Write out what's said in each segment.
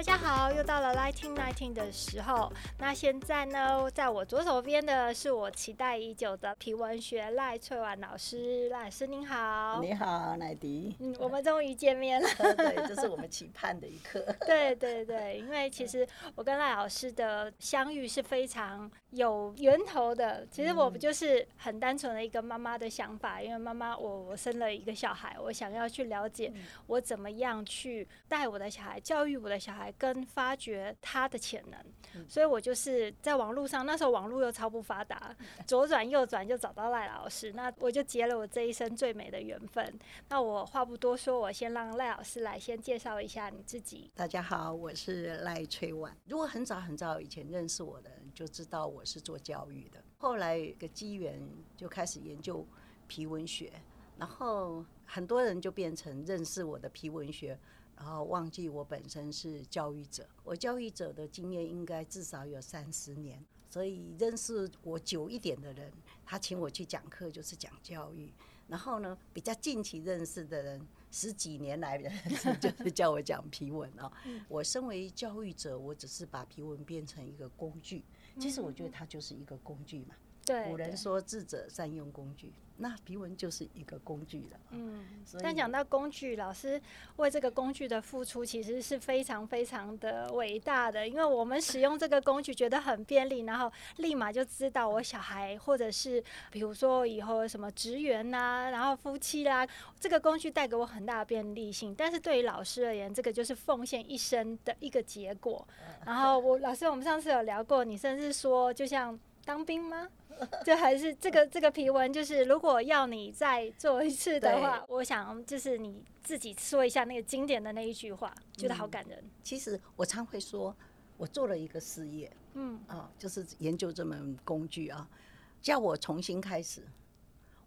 大家好，又到了 Lighting Nineteen 的时候。那现在呢，在我左手边的是我期待已久的皮文学赖翠婉老师。赖老师您好，你好，奶迪。嗯，我们终于见面了。对，这是我们期盼的一刻。对对对，因为其实我跟赖老师的相遇是非常有源头的。其实我不就是很单纯的一个妈妈的想法，因为妈妈我我生了一个小孩，我想要去了解我怎么样去带我的小孩，教育我的小孩。跟发掘他的潜能，所以我就是在网络上，那时候网络又超不发达，左转右转就找到赖老师，那我就结了我这一生最美的缘分。那我话不多说，我先让赖老师来先介绍一下你自己。大家好，我是赖翠婉。如果很早很早以前认识我的人，就知道我是做教育的。后来有个机缘就开始研究皮文学，然后很多人就变成认识我的皮文学。然后忘记我本身是教育者，我教育者的经验应该至少有三十年，所以认识我久一点的人，他请我去讲课就是讲教育。然后呢，比较近期认识的人，十几年来的人就是叫我讲皮文啊。我身为教育者，我只是把皮文变成一个工具，其实我觉得它就是一个工具嘛。对，古人说智者善用工具，那皮纹就是一个工具了。嗯，但讲到工具，老师为这个工具的付出其实是非常非常的伟大的，因为我们使用这个工具觉得很便利，然后立马就知道我小孩或者是比如说以后什么职员呐，然后夫妻啦，这个工具带给我很大的便利性。但是对于老师而言，这个就是奉献一生的一个结果。然后我老师，我们上次有聊过，你甚至说就像。当兵吗？这还是这个这个皮纹，就是如果要你再做一次的话，我想就是你自己说一下那个经典的那一句话，觉得好感人。嗯，其实我常会说，我做了一个事业，嗯啊，就是研究这门工具啊，叫我重新开始，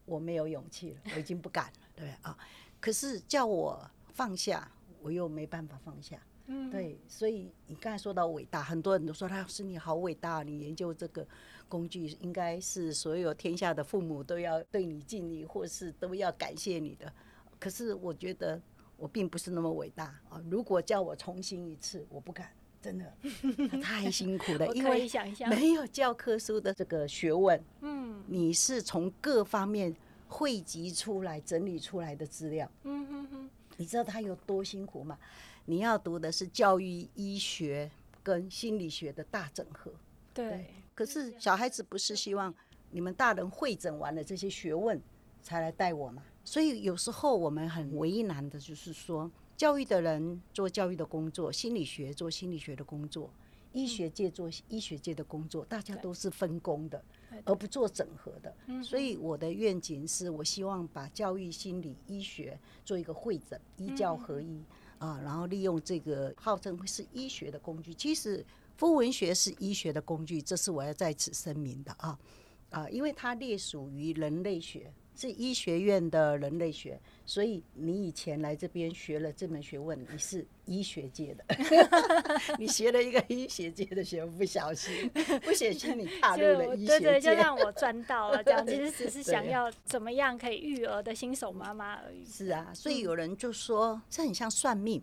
我没有勇气了，我已经不敢了，对啊。可是叫我放下，我又没办法放下。嗯，对，所以你刚才说到伟大，很多人都说，老师你好伟大，你研究这个工具，应该是所有天下的父母都要对你敬礼，或是都要感谢你的。可是我觉得我并不是那么伟大啊！如果叫我重新一次，我不敢，真的 太辛苦了，因为没有教科书的这个学问。嗯，你是从各方面汇集出来、整理出来的资料。嗯嗯嗯，你知道他有多辛苦吗？你要读的是教育医学跟心理学的大整合，对。对，可是小孩子不是希望你们大人会诊完了这些学问才来带我嘛？所以有时候我们很为难的，就是说，教育的人做教育的工作，心理学做心理学的工作，医学界做医学界的工作，大家都是分工的，而不做整合的。所以我的愿景是我希望把教育、心理、医学做一个会诊，医教合一。啊，然后利用这个号称是医学的工具，其实肤纹学是医学的工具，这是我要在此声明的啊啊，因为它隶属于人类学，是医学院的人类学，所以你以前来这边学了这门学问，你是医学界的，你学了一个医学界的学问，不小心不小心你踏入了医学界，对对，就让我赚到了，这样其实只是想要怎么样可以育儿的新手妈妈而已。是啊，所以有人就说这很像算命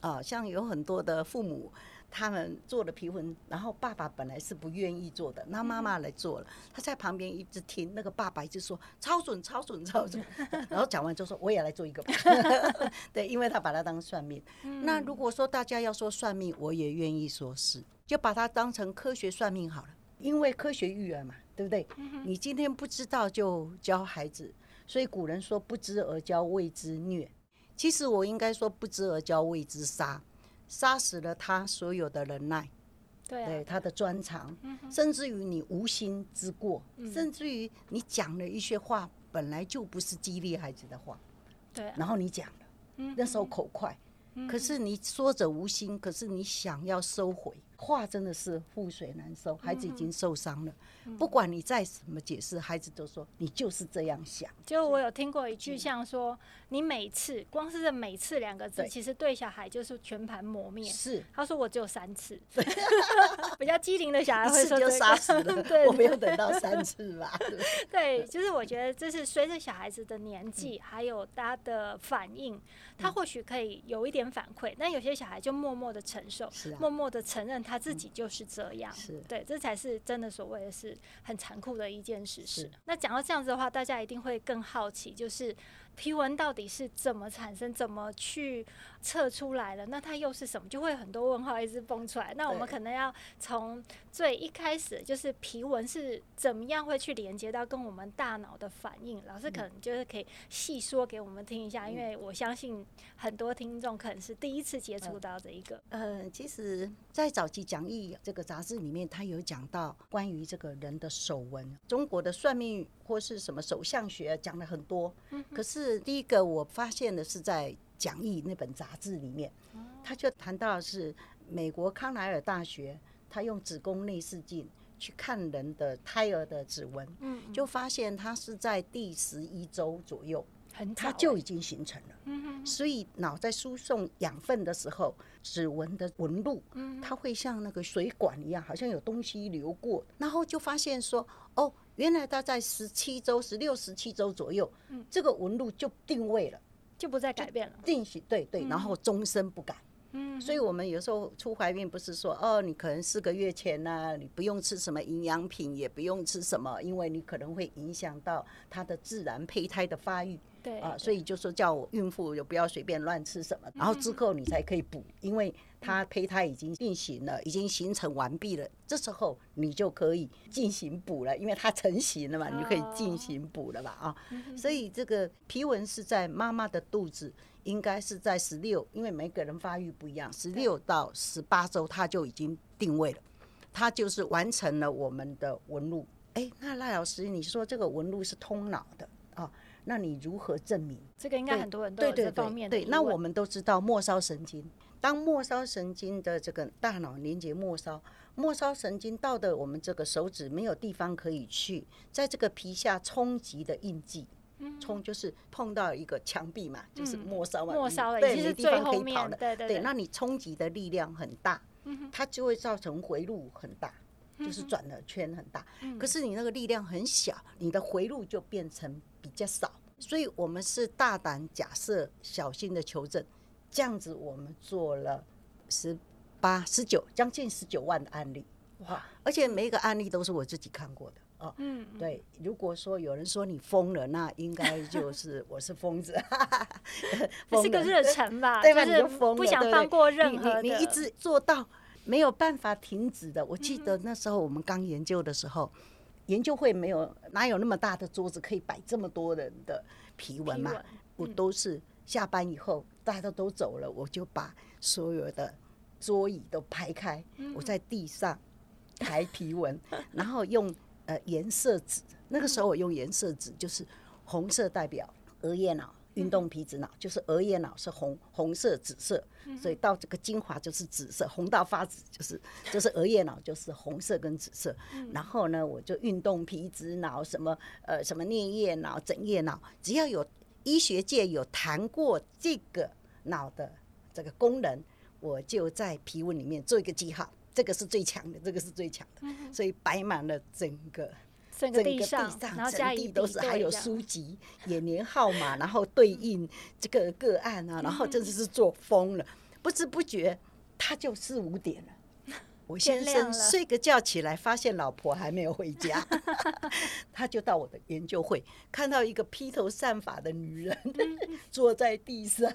啊，像有很多的父母。他们做了皮纹，然后爸爸本来是不愿意做的，那妈妈来做了，他在旁边一直听，那个爸爸一直说超准、超准、超准，然后讲完就说我也来做一个吧，对，因为他把它当算命。那如果说大家要说算命，我也愿意说是，就把它当成科学算命好了，因为科学育儿嘛，对不对？你今天不知道就教孩子，所以古人说不知而教谓之虐，其实我应该说不知而教谓之杀。杀死了他所有的忍耐，对，对他的专长，嗯、甚至于你无心之过，嗯、甚至于你讲了一些话本来就不是激励孩子的话，对、啊，然后你讲了，嗯、那时候口快，可是你说者无心，可是你想要收回。话真的是覆水难收，孩子已经受伤了。不管你再怎么解释，孩子都说你就是这样想。就我有听过一句，像说你每次光是这“每次”两个字，其实对小孩就是全盘磨灭。是，他说我只有三次，比较机灵的小孩会说就杀死了。对，我没有等到三次吧？对，就是我觉得这是随着小孩子的年纪，还有他的反应，他或许可以有一点反馈，但有些小孩就默默的承受，啊默默的承认他。他自己就是这样，是对，这才是真的所谓的是很残酷的一件事。实，那讲到这样子的话，大家一定会更好奇，就是。批文到底是怎么产生？怎么去测出来了？那它又是什么？就会很多问号一直蹦出来。那我们可能要从最一开始，就是皮纹是怎么样会去连接到跟我们大脑的反应？老师可能就是可以细说给我们听一下，因为我相信很多听众可能是第一次接触到这一个。呃，其实，在早期讲义这个杂志里面，它有讲到关于这个人的手纹，中国的算命或是什么手相学讲了很多，嗯可。是第一个，我发现的是在讲义那本杂志里面，他就谈到是美国康奈尔大学，他用子宫内视镜去看人的胎儿的指纹，嗯就发现它是在第十一周左右，他就已经形成了。嗯所以脑在输送养分的时候，指纹的纹路，它会像那个水管一样，好像有东西流过，然后就发现说，哦。原来它在十七周、十六、十七周左右，嗯，这个纹路就定位了，就不再改变了，定型对对，然后终身不改。嗯，所以我们有时候初怀孕不是说哦，你可能四个月前呢、啊，你不用吃什么营养品，也不用吃什么，因为你可能会影响到他的自然胚胎的发育。对啊，所以就说叫我孕妇就不要随便乱吃什么，然后之后你才可以补，因为它胚胎已经定型了，已经形成完毕了，这时候你就可以进行补了，因为它成型了嘛，你就可以进行补了吧啊。所以这个皮纹是在妈妈的肚子，应该是在十六，因为每个人发育不一样，十六到十八周它就已经定位了，它就是完成了我们的纹路。哎，那赖老师，你说这个纹路是通脑的啊？那你如何证明？这个应该很多人都有这方面的对，那我们都知道末梢神经，当末梢神经的这个大脑连接末梢，末梢神经到的我们这个手指没有地方可以去，在这个皮下冲击的印记，冲就是碰到一个墙壁嘛，就是末梢嘛，末梢对，没地方可以跑的，对对，对，那你冲击的力量很大，它就会造成回路很大。就是转了圈很大，可是你那个力量很小，你的回路就变成比较少，所以我们是大胆假设，小心的求证，这样子我们做了十八、十九，将近十九万的案例，哇！而且每一个案例都是我自己看过的哦。嗯，对。如果说有人说你疯了，那应该就是我是疯子，这是个热忱吧？对吧？你就疯了，不想放过任何你一直做到。没有办法停止的。我记得那时候我们刚研究的时候，研究会没有哪有那么大的桌子可以摆这么多人的皮文嘛？我都是下班以后大家都走了，我就把所有的桌椅都排开，我在地上排皮文，然后用呃颜色纸。那个时候我用颜色纸，就是红色代表鹅叶脑。运动皮质脑就是额叶脑是红红色紫色，所以到这个精华就是紫色，红到发紫就是就是额叶脑就是红色跟紫色。然后呢，我就运动皮质脑什么呃什么颞叶脑、枕叶脑，只要有医学界有谈过这个脑的这个功能，我就在皮纹里面做一个记号，这个是最强的，这个是最强的，所以摆满了整个。整个地上，然后整地都是，还有书籍、眼年号码，然后对应这个个案啊，然后真的是做疯了，不知不觉他就四五点了。我 先生睡个觉起来，发现老婆还没有回家，他就到我的研究会，看到一个披头散发的女人 坐在地上，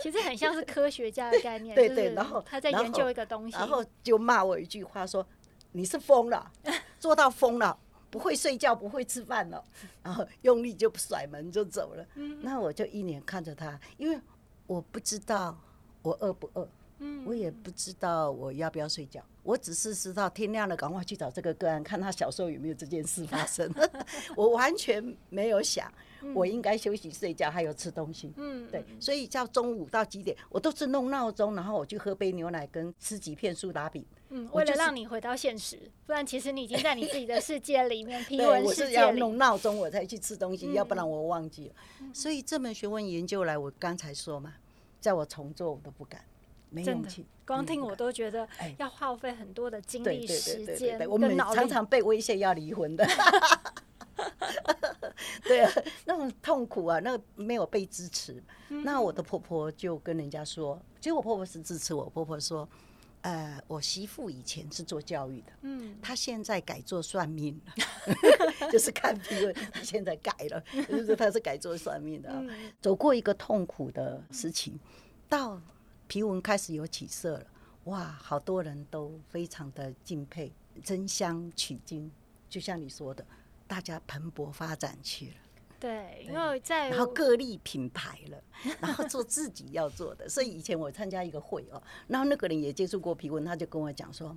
其实很像是科学家的概念。对对，然后他在研究一个东西，然后就骂我一句话说：“你是疯了，做到疯了。”不会睡觉，不会吃饭了，然后用力就甩门就走了。那我就一脸看着他，因为我不知道我饿不饿，嗯，我也不知道我要不要睡觉，我只是知道天亮了，赶快去找这个个案，看他小时候有没有这件事发生。我完全没有想，我应该休息睡觉，还有吃东西。嗯，对，所以叫中午到几点，我都是弄闹钟，然后我去喝杯牛奶，跟吃几片苏打饼。嗯，为了让你回到现实，不然其实你已经在你自己的世界里面，批文世界里。我是要弄闹钟我才去吃东西，要不然我忘记了。所以这门学问研究来，我刚才说嘛，叫我重做我都不敢，没勇气。光听我都觉得要耗费很多的精力时间。我们常常被威胁要离婚的。对啊，那种痛苦啊，那个没有被支持。那我的婆婆就跟人家说，其实我婆婆是支持我。婆婆说。呃，我媳妇以前是做教育的，嗯，她现在改做算命了，就是看评论，她现在改了，就是她是改做算命的，嗯、走过一个痛苦的事情，到皮纹开始有起色了，哇，好多人都非常的敬佩，争相取经，就像你说的，大家蓬勃发展去了。对，因为在然后各立品牌了，然后做自己要做的。所以以前我参加一个会哦，然后那个人也接触过皮纹，他就跟我讲说：“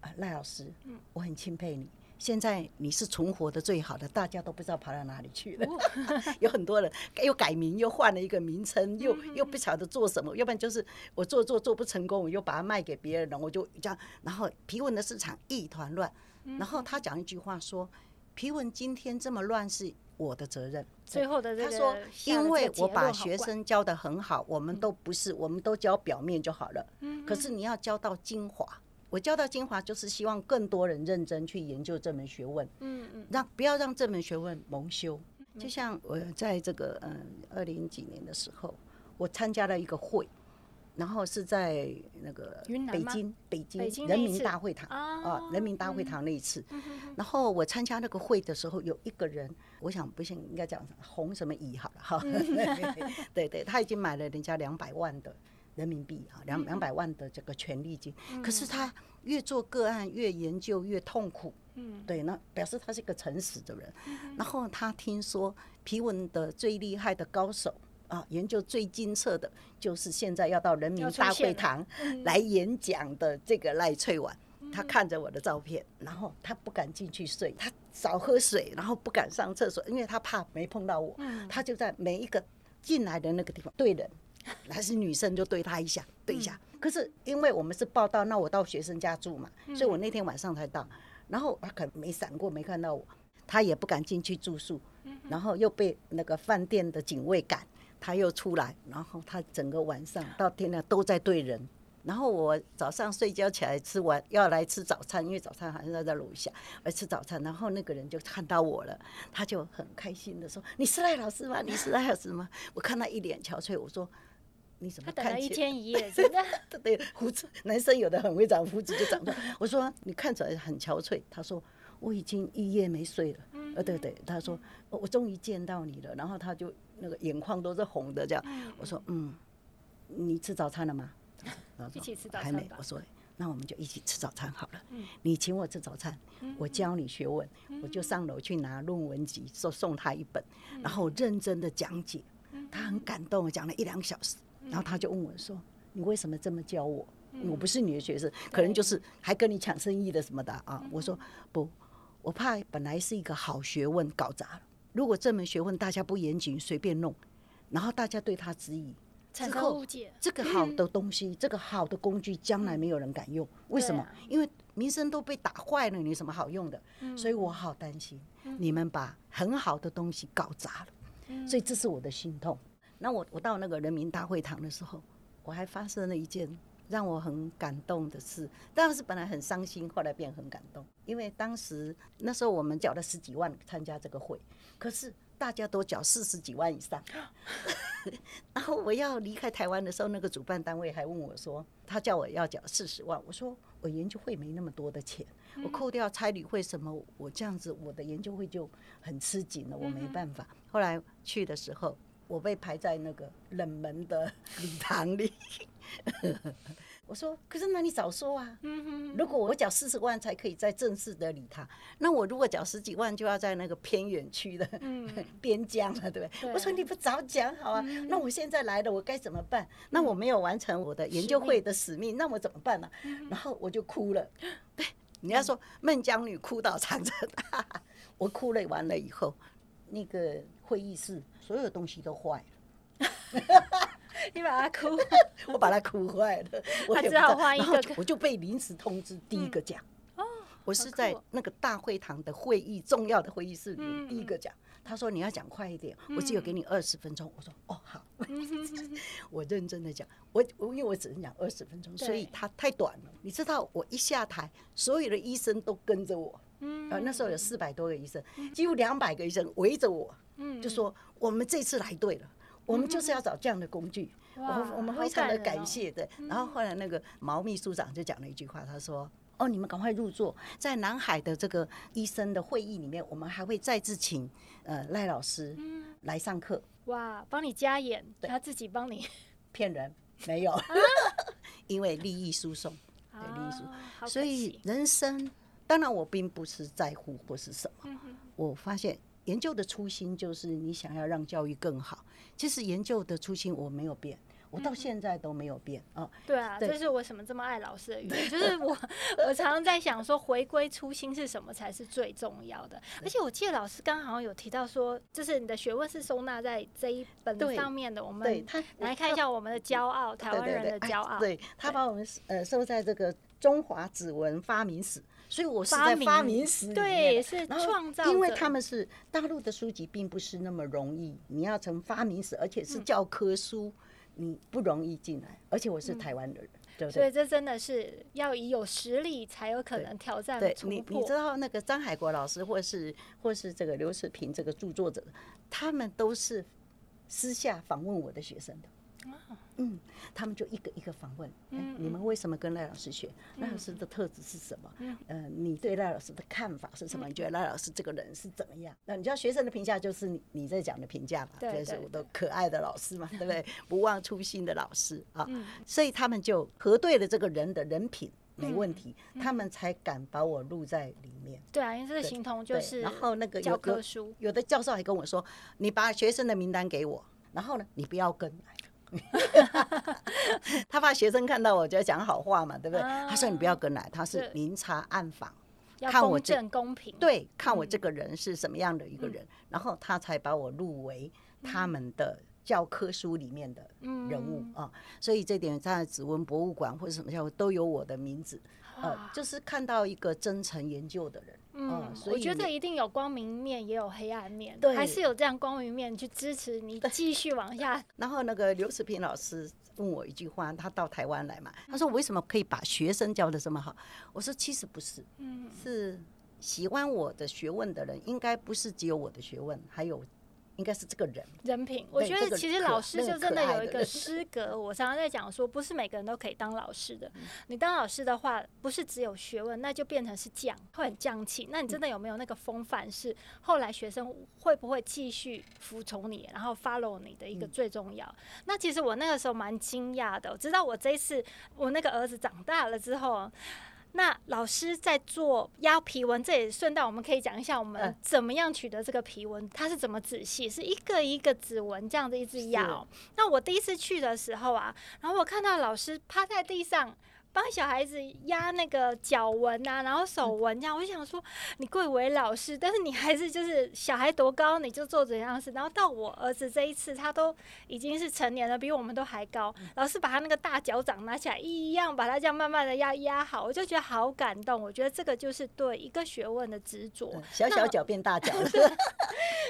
啊，赖老师，我很钦佩你。现在你是存活的最好的，大家都不知道跑到哪里去了。有很多人又改名，又换了一个名称，又又不晓得做什么。要不然就是我做做做不成功，我又把它卖给别人了，我就这样。然后皮纹的市场一团乱。然后他讲一句话说：批文今天这么乱是。”我的责任。最后的这个，他说，因为我把学生教得很好，我们都不是，我们都教表面就好了。可是你要教到精华，我教到精华，就是希望更多人认真去研究这门学问。嗯嗯，让不要让这门学问蒙羞。就像我在这个嗯二零几年的时候，我参加了一个会。然后是在那个北京，北京人民大会堂啊，人民大会堂那一次。然后我参加那个会的时候，有一个人，我想不行，应该讲红什么乙好了哈。对对，他已经买了人家两百万的人民币啊，两两百万的这个权利金。可是他越做个案越研究越痛苦。嗯，对，那表示他是一个诚实的人。然后他听说皮文的最厉害的高手。啊，研究最精彻的，就是现在要到人民大会堂来演讲的这个赖翠婉。他看着我的照片，然后他不敢进去睡，他少喝水，然后不敢上厕所，因为他怕没碰到我。他就在每一个进来的那个地方对人，还是女生就对他一下，对一下。可是因为我们是报道，那我到学生家住嘛，所以我那天晚上才到。然后他可能没闪过，没看到我，他也不敢进去住宿，然后又被那个饭店的警卫赶。他又出来，然后他整个晚上到天亮都在对人。然后我早上睡觉起来吃完要来吃早餐，因为早餐好像在在楼下来吃早餐。然后那个人就看到我了，他就很开心的说：“你是赖老师吗？你是赖老师吗？”我看他一脸憔悴，我说：“你怎么看起来？”他等了一天一夜，真的。对，胡子，男生有的很会长胡子就长出来。我说：“你看起来很憔悴。”他说：“我已经一夜没睡了。”呃，对对，他说：“我终于见到你了。”然后他就。那个眼眶都是红的，这样。我说，嗯，你吃早餐了吗？一起吃早餐。还没。我说，那我们就一起吃早餐好了。你请我吃早餐，我教你学问，我就上楼去拿论文集，说送他一本，然后认真的讲解。他很感动，讲了一两个小时，然后他就问我说：“你为什么这么教我？我不是你的学生，可能就是还跟你抢生意的什么的啊？”我说：“不，我怕本来是一个好学问搞砸了。”如果这门学问大家不严谨，随便弄，然后大家对他质疑，产生误解，这个好的东西，这个好的工具，将来没有人敢用。为什么？因为名声都被打坏了，你有什么好用的？所以我好担心你们把很好的东西搞砸了。所以这是我的心痛。那我我到那个人民大会堂的时候，我还发生了一件让我很感动的事。当时本来很伤心，后来变很感动，因为当时那时候我们缴了十几万参加这个会。可是大家都缴四十几万以上，然后我要离开台湾的时候，那个主办单位还问我说，他叫我要缴四十万，我说我研究会没那么多的钱，我扣掉差旅费什么，我这样子我的研究会就很吃紧了，我没办法。后来去的时候，我被排在那个冷门的礼堂里，我说，可是那你早说啊！如果我缴四十万才可以在正式的理他，那我如果缴十几万就要在那个偏远区的 边疆了，对不对？我说你不早讲好啊？那我现在来了，我该怎么办？那我没有完成我的研究会的使命，那我怎么办呢？然后我就哭了。对，你要说孟姜女哭倒长城，我哭了完了以后，那个会议室所有东西都坏了。你把他哭，我把他哭坏了。他只好换一个，我就被临时通知第一个讲。哦，我是在那个大会堂的会议重要的会议室里第一个讲。他说你要讲快一点，我只有给你二十分钟。我说哦好，我认真的讲。我我因为我只能讲二十分钟，所以他太短了。你知道我一下台，所有的医生都跟着我。嗯，那时候有四百多个医生，几乎两百个医生围着我。嗯，就说我们这次来对了。我们就是要找这样的工具，我我们非常的感谢对。然后后来那个毛秘书长就讲了一句话，他说：“哦，你们赶快入座，在南海的这个医生的会议里面，我们还会再次请呃赖老师来上课。”哇，帮你加演，他自己帮你骗人没有？因为利益输送，对利益输送，所以人生当然我并不是在乎或是什么，我发现。研究的初心就是你想要让教育更好。其实研究的初心我没有变，我到现在都没有变啊。对啊，这是我什么这么爱老师的原因，就是我我常常在想说，回归初心是什么才是最重要的。而且我记得老师刚刚好像有提到说，就是你的学问是收纳在这一本上面的。我们来看一下我们的骄傲，台湾人的骄傲。对，他把我们呃收在这个中华指纹发明史。所以我是在发明史对，是创造。因为他们是大陆的书籍，并不是那么容易。你要成发明史，而且是教科书，你不容易进来。而且我是台湾的人，对不对？所以这真的是要以有实力才有可能挑战。对，你你知道那个张海国老师，或是或是这个刘世平这个著作者，他们都是私下访问我的学生的。嗯，他们就一个一个访问，欸，你们为什么跟赖老师学？赖老师的特质是什么？呃，你对赖老师的看法是什么？你觉得赖老师这个人是怎么样？那你知道学生的评价就是你你在讲的评价嘛？对，就是我的可爱的老师嘛，对不对？不忘初心的老师啊，所以他们就核对了这个人的人品没问题，他们才敢把我录在里面。对啊，因为这个形同就是，然后那个教科书，有的教授还跟我说，你把学生的名单给我，然后呢，你不要跟。他怕学生看到我就要讲好话嘛，对不对？他说你不要跟来，他是明察暗访，看我这公平，对，看我这个人是什么样的一个人，然后他才把我入围他们的教科书里面的人物啊。所以这点在指纹博物馆或者什么校都有我的名字，呃，就是看到一个真诚研究的人。嗯，所以我觉得一定有光明面，也有黑暗面，对，还是有这样光明面去支持你继续往下。然后那个刘世平老师问我一句话，他到台湾来嘛，他说我为什么可以把学生教的这么好？我说其实不是，嗯，是喜欢我的学问的人，应该不是只有我的学问，还有。应该是这个人人品，我觉得其实老师就真的有一个师格。我常常在讲说，不是每个人都可以当老师的。你当老师的话，不是只有学问，那就变成是匠，会很匠气。那你真的有没有那个风范？是后来学生会不会继续服从你，然后 follow 你的一个最重要。那其实我那个时候蛮惊讶的，我知道我这一次我那个儿子长大了之后。那老师在做压皮纹，这也顺带我们可以讲一下我们怎么样取得这个皮纹，它是怎么仔细，是一个一个指纹这样子一直压哦。那我第一次去的时候啊，然后我看到老师趴在地上。帮小孩子压那个脚纹啊，然后手纹这样，我就想说，你贵为老师，但是你还是就是小孩多高你就做怎样事。然后到我儿子这一次，他都已经是成年了，比我们都还高。老师把他那个大脚掌拿起来，一样把他这样慢慢的压压好，我就觉得好感动。我觉得这个就是对一个学问的执着。小小脚变大脚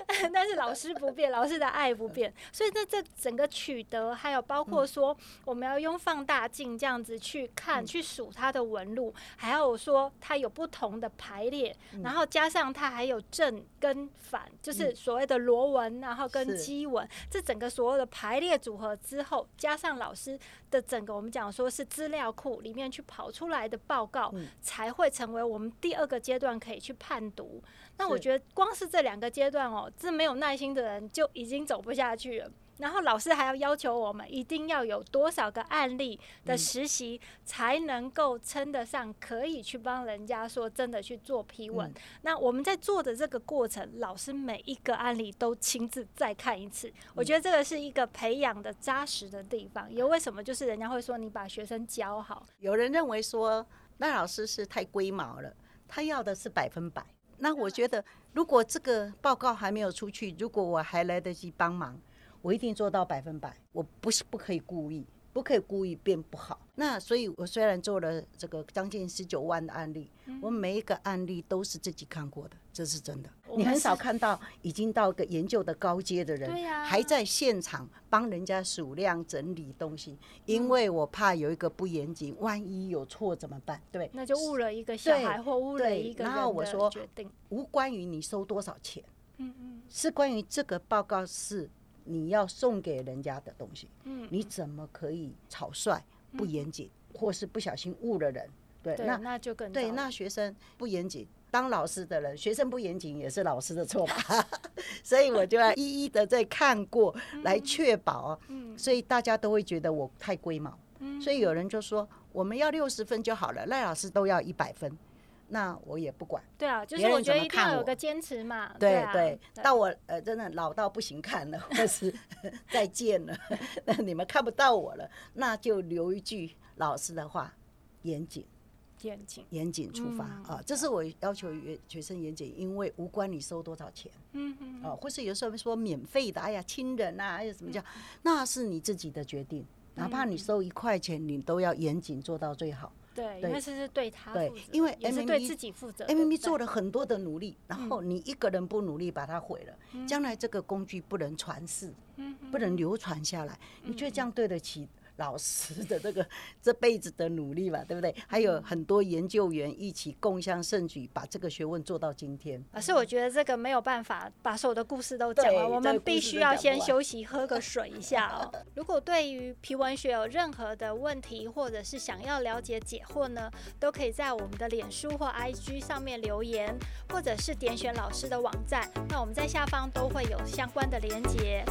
但是老师不变，老师的爱不变。所以在这整个取得，还有包括说我们要用放大镜这样子去看。去数它的纹路，还有说它有不同的排列，然后加上它还有正跟反，就是所谓的螺纹，然后跟箕纹，这整个所有的排列组合之后，加上老师的整个我们讲说是资料库里面去跑出来的报告，才会成为我们第二个阶段可以去判读。那我觉得光是这两个阶段哦，这没有耐心的人就已经走不下去了。然后老师还要要求我们一定要有多少个案例的实习，才能够称得上可以去帮人家说真的去做批文。那我们在做的这个过程，老师每一个案例都亲自再看一次。我觉得这个是一个培养的扎实的地方。也为什么就是人家会说你把学生教好？有人认为说那老师是太龟毛了，他要的是百分百。那我觉得，如果这个报告还没有出去，如果我还来得及帮忙，我一定做到百分百。我不是不可以故意。不可以故意变不好。那所以，我虽然做了这个将近十九万的案例，嗯、我每一个案例都是自己看过的，这是真的。你很少看到已经到个研究的高阶的人，还在现场帮人家数量整理东西，因为我怕有一个不严谨，万一有错怎么办？对，那就误了一个小孩或误了一个人的决定。然后我说，无关于你收多少钱，嗯嗯，是关于这个报告是。你要送给人家的东西，嗯，你怎么可以草率、不严谨，或是不小心误了人？对，那那就更对。那学生不严谨，当老师的人，学生不严谨也是老师的错吧？所以我就要一一的再看过来确保。嗯，所以大家都会觉得我太龟毛。嗯，所以有人就说我们要六十分就好了，赖老师都要一百分。那我也不管，对啊，就是我觉得一定要有个坚持嘛。对对，对，到我呃真的老到不行看了，或是 再见了，那你们看不到我了，那就留一句老师的话：严谨，严谨，严谨出发啊！这是我要求学生严谨，因为无关你收多少钱，嗯嗯，啊，或是有时候说免费的，哎呀，亲人啊，还有什么叫，那是你自己的决定，哪怕你收一块钱，你都要严谨做到最好。对，因为这是对他负责，对，因为 M M E 对自己负责，M M E 做了很多的努力，然后你一个人不努力把它毁了，将来这个工具不能传世，不能流传下来，你觉得这样对得起？老师的这个 这辈子的努力吧，对不对？还有很多研究员一起共襄盛举，把这个学问做到今天。老师，我觉得这个没有办法把所有的故事都讲完，我们必须要先休息，喝个水一下哦。如果对于皮文学有任何的问题，或者是想要了解解惑呢，都可以在我们的脸书或 IG 上面留言，或者是点选老师的网站，那我们在下方都会有相关的连结。